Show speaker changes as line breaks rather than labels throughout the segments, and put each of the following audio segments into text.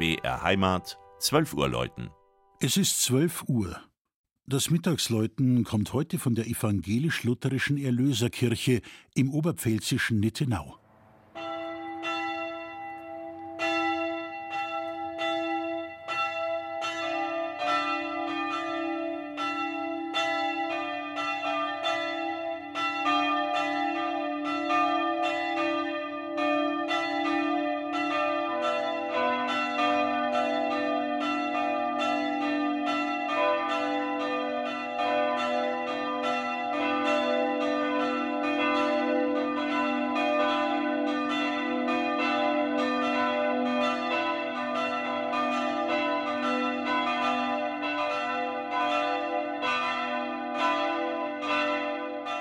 BR Heimat, 12 Uhr läuten.
Es ist 12 Uhr. Das Mittagsläuten kommt heute von der evangelisch-lutherischen Erlöserkirche im oberpfälzischen Nittenau.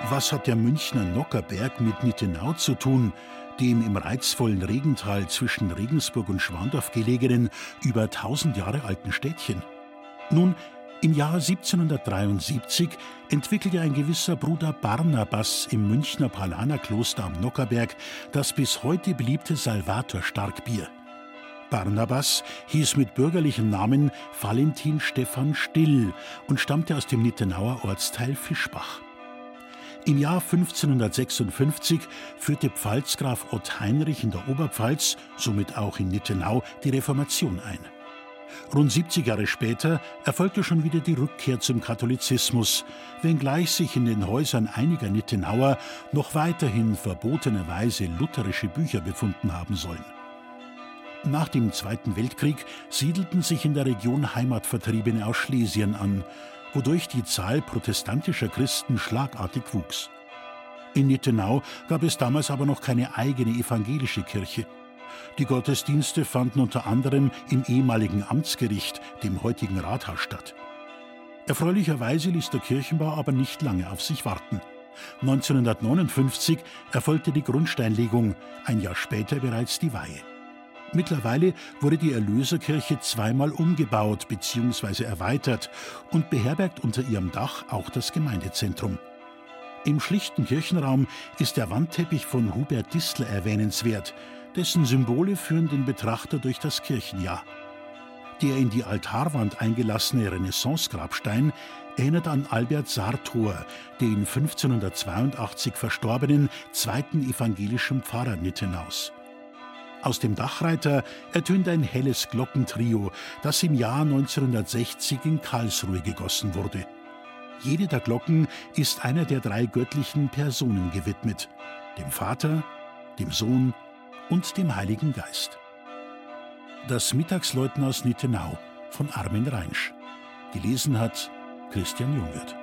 Was hat der Münchner Nockerberg mit Nittenau zu tun, dem im reizvollen Regental zwischen Regensburg und Schwandorf gelegenen, über tausend Jahre alten Städtchen? Nun, im Jahr 1773 entwickelte ein gewisser Bruder Barnabas im Münchner Paulanerkloster am Nockerberg das bis heute beliebte Salvator-Starkbier. Barnabas hieß mit bürgerlichem Namen Valentin Stephan Still und stammte aus dem Nittenauer Ortsteil Fischbach. Im Jahr 1556 führte Pfalzgraf Ott Heinrich in der Oberpfalz, somit auch in Nittenau, die Reformation ein. Rund 70 Jahre später erfolgte schon wieder die Rückkehr zum Katholizismus, wenngleich sich in den Häusern einiger Nittenauer noch weiterhin verbotenerweise lutherische Bücher befunden haben sollen. Nach dem Zweiten Weltkrieg siedelten sich in der Region Heimatvertriebene aus Schlesien an, wodurch die Zahl protestantischer Christen schlagartig wuchs. In Nittenau gab es damals aber noch keine eigene evangelische Kirche. Die Gottesdienste fanden unter anderem im ehemaligen Amtsgericht, dem heutigen Rathaus, statt. Erfreulicherweise ließ der Kirchenbau aber nicht lange auf sich warten. 1959 erfolgte die Grundsteinlegung, ein Jahr später bereits die Weihe. Mittlerweile wurde die Erlöserkirche zweimal umgebaut bzw. erweitert und beherbergt unter ihrem Dach auch das Gemeindezentrum. Im schlichten Kirchenraum ist der Wandteppich von Hubert Distler erwähnenswert, dessen Symbole führen den Betrachter durch das Kirchenjahr. Der in die Altarwand eingelassene Renaissance-Grabstein erinnert an Albert Sartor, den 1582 verstorbenen zweiten evangelischen Pfarrer Nittenaus. Aus dem Dachreiter ertönt ein helles Glockentrio, das im Jahr 1960 in Karlsruhe gegossen wurde. Jede der Glocken ist einer der drei göttlichen Personen gewidmet: dem Vater, dem Sohn und dem Heiligen Geist. Das Mittagsläuten aus Nittenau von Armin Reinsch. Gelesen hat Christian Jungwirth.